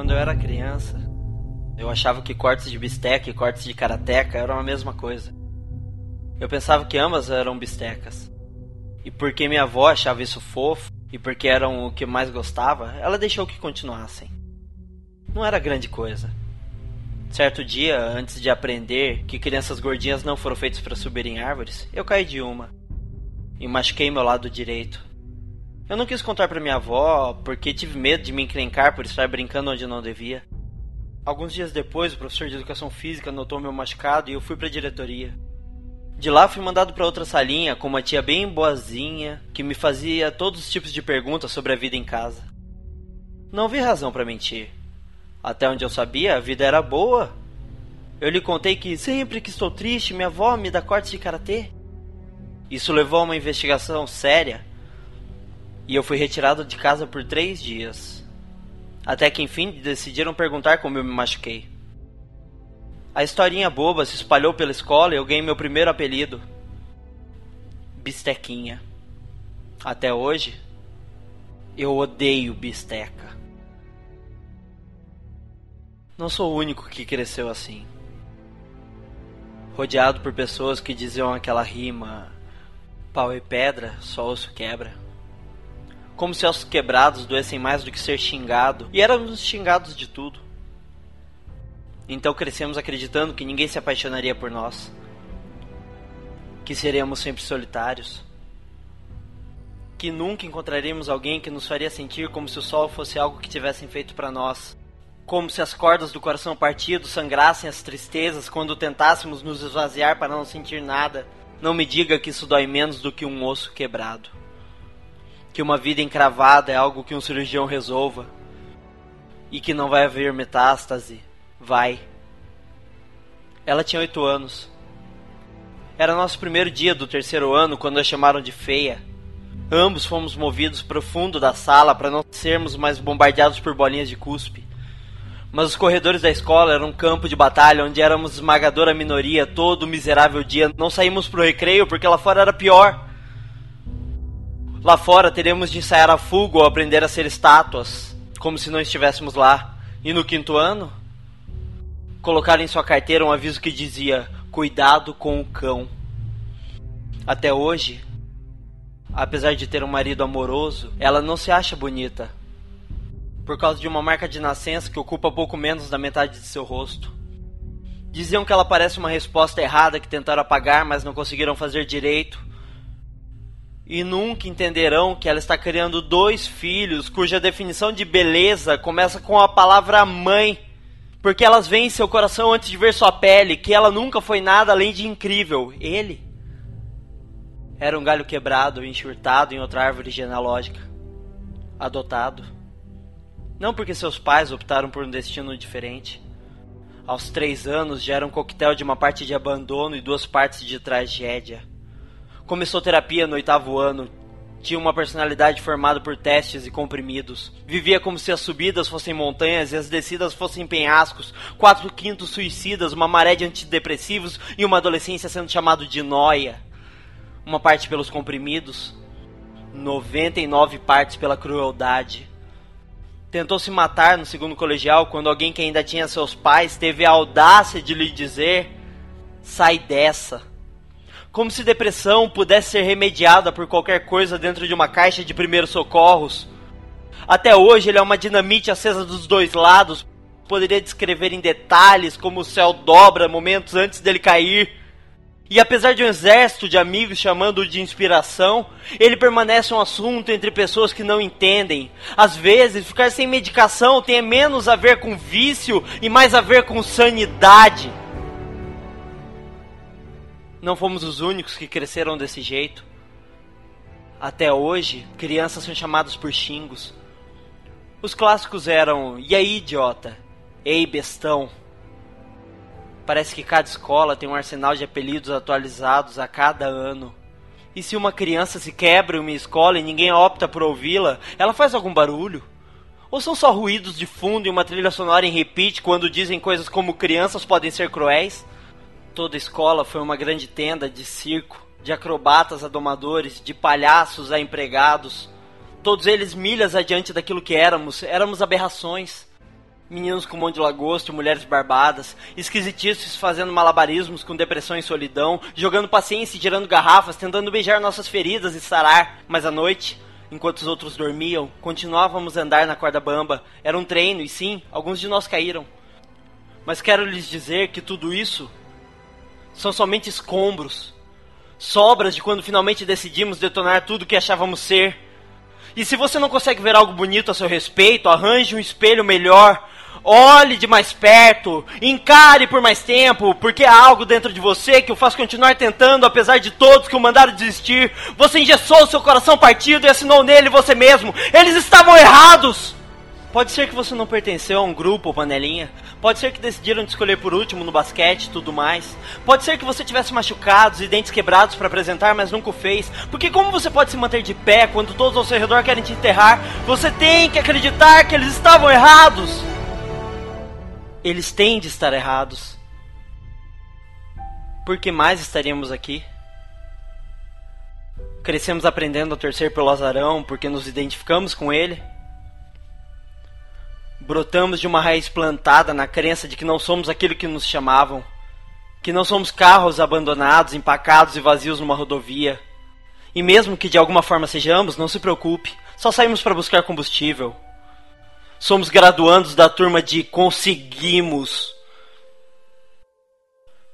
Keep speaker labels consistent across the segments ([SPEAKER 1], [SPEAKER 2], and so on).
[SPEAKER 1] Quando eu era criança, eu achava que cortes de bisteca e cortes de karateca eram a mesma coisa. Eu pensava que ambas eram bistecas. E porque minha avó achava isso fofo, e porque eram o que mais gostava, ela deixou que continuassem. Não era grande coisa. Certo dia, antes de aprender que crianças gordinhas não foram feitas para subir em árvores, eu caí de uma e machuquei meu lado direito. Eu não quis contar para minha avó porque tive medo de me encrencar por estar brincando onde não devia. Alguns dias depois, o professor de educação física notou meu machucado e eu fui para a diretoria. De lá fui mandado para outra salinha com uma tia bem boazinha que me fazia todos os tipos de perguntas sobre a vida em casa. Não vi razão para mentir. Até onde eu sabia, a vida era boa. Eu lhe contei que sempre que estou triste, minha avó me dá cortes de karatê. Isso levou a uma investigação séria e eu fui retirado de casa por três dias. Até que enfim decidiram perguntar como eu me machuquei. A historinha boba se espalhou pela escola e eu ganhei meu primeiro apelido: Bistequinha. Até hoje, eu odeio bisteca. Não sou o único que cresceu assim. Rodeado por pessoas que diziam aquela rima: pau e pedra, só osso quebra como se ossos quebrados doessem mais do que ser xingado, e éramos xingados de tudo. Então crescemos acreditando que ninguém se apaixonaria por nós, que seríamos sempre solitários, que nunca encontraríamos alguém que nos faria sentir como se o sol fosse algo que tivessem feito para nós, como se as cordas do coração partido sangrassem as tristezas quando tentássemos nos esvaziar para não sentir nada. Não me diga que isso dói menos do que um osso quebrado que uma vida encravada é algo que um cirurgião resolva e que não vai haver metástase. Vai. Ela tinha oito anos. Era nosso primeiro dia do terceiro ano quando a chamaram de feia. Ambos fomos movidos para o fundo da sala para não sermos mais bombardeados por bolinhas de cuspe. Mas os corredores da escola eram um campo de batalha onde éramos esmagadora minoria todo o miserável dia. Não saímos pro recreio porque lá fora era pior. Lá fora teremos de ensaiar a fuga ou aprender a ser estátuas, como se não estivéssemos lá. E no quinto ano, colocar em sua carteira um aviso que dizia: Cuidado com o cão. Até hoje, apesar de ter um marido amoroso, ela não se acha bonita. Por causa de uma marca de nascença que ocupa pouco menos da metade de seu rosto. Diziam que ela parece uma resposta errada que tentaram apagar, mas não conseguiram fazer direito e nunca entenderão que ela está criando dois filhos cuja definição de beleza começa com a palavra mãe, porque elas veem em seu coração antes de ver sua pele, que ela nunca foi nada além de incrível. Ele era um galho quebrado, enxurtado em outra árvore genealógica, adotado. Não porque seus pais optaram por um destino diferente. Aos três anos já era um coquetel de uma parte de abandono e duas partes de tragédia. Começou terapia no oitavo ano. Tinha uma personalidade formada por testes e comprimidos. Vivia como se as subidas fossem montanhas e as descidas fossem penhascos. Quatro quintos suicidas, uma maré de antidepressivos e uma adolescência sendo chamado de noia. Uma parte pelos comprimidos, 99 partes pela crueldade. Tentou se matar no segundo colegial quando alguém que ainda tinha seus pais teve a audácia de lhe dizer: sai dessa como se depressão pudesse ser remediada por qualquer coisa dentro de uma caixa de primeiros socorros. Até hoje ele é uma dinamite acesa dos dois lados. Poderia descrever em detalhes como o céu dobra momentos antes dele cair. E apesar de um exército de amigos chamando-o de inspiração, ele permanece um assunto entre pessoas que não entendem. Às vezes, ficar sem medicação tem menos a ver com vício e mais a ver com sanidade. Não fomos os únicos que cresceram desse jeito. Até hoje, crianças são chamadas por xingos. Os clássicos eram: E aí, idiota? Ei, bestão. Parece que cada escola tem um arsenal de apelidos atualizados a cada ano. E se uma criança se quebra em uma escola e ninguém opta por ouvi-la, ela faz algum barulho? Ou são só ruídos de fundo e uma trilha sonora em repeat quando dizem coisas como crianças podem ser cruéis? Toda a escola foi uma grande tenda de circo, de acrobatas a domadores, de palhaços a empregados. Todos eles milhas adiante daquilo que éramos, éramos aberrações. Meninos com mão de lagosta, mulheres barbadas, esquisitices fazendo malabarismos com depressão e solidão, jogando paciência e tirando garrafas, tentando beijar nossas feridas e sarar. Mas à noite, enquanto os outros dormiam, continuávamos a andar na corda bamba. Era um treino e sim, alguns de nós caíram. Mas quero lhes dizer que tudo isso são somente escombros, sobras de quando finalmente decidimos detonar tudo que achávamos ser. E se você não consegue ver algo bonito a seu respeito, arranje um espelho melhor Olhe de mais perto, encare por mais tempo, porque há algo dentro de você que o faz continuar tentando, apesar de todos que o mandaram desistir. Você engessou seu coração partido e assinou nele você mesmo. Eles estavam errados! Pode ser que você não pertenceu a um grupo ou panelinha. Pode ser que decidiram te escolher por último no basquete e tudo mais. Pode ser que você tivesse machucados e dentes quebrados para apresentar, mas nunca o fez. Porque como você pode se manter de pé quando todos ao seu redor querem te enterrar? Você tem que acreditar que eles estavam errados! eles têm de estar errados. Por que mais estaríamos aqui? Crescemos aprendendo a torcer pelo azarão porque nos identificamos com ele? Brotamos de uma raiz plantada na crença de que não somos aquilo que nos chamavam, que não somos carros abandonados, empacados e vazios numa rodovia. E mesmo que de alguma forma sejamos, não se preocupe, só saímos para buscar combustível somos graduandos da turma de conseguimos.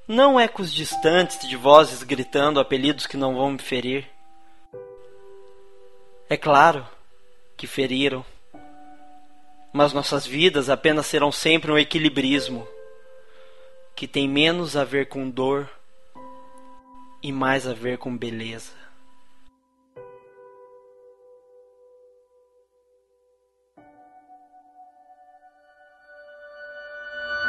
[SPEAKER 1] Não ecos distantes de vozes gritando apelidos que não vão me ferir. É claro que feriram, mas nossas vidas apenas serão sempre um equilibrismo que tem menos a ver com dor e mais a ver com beleza.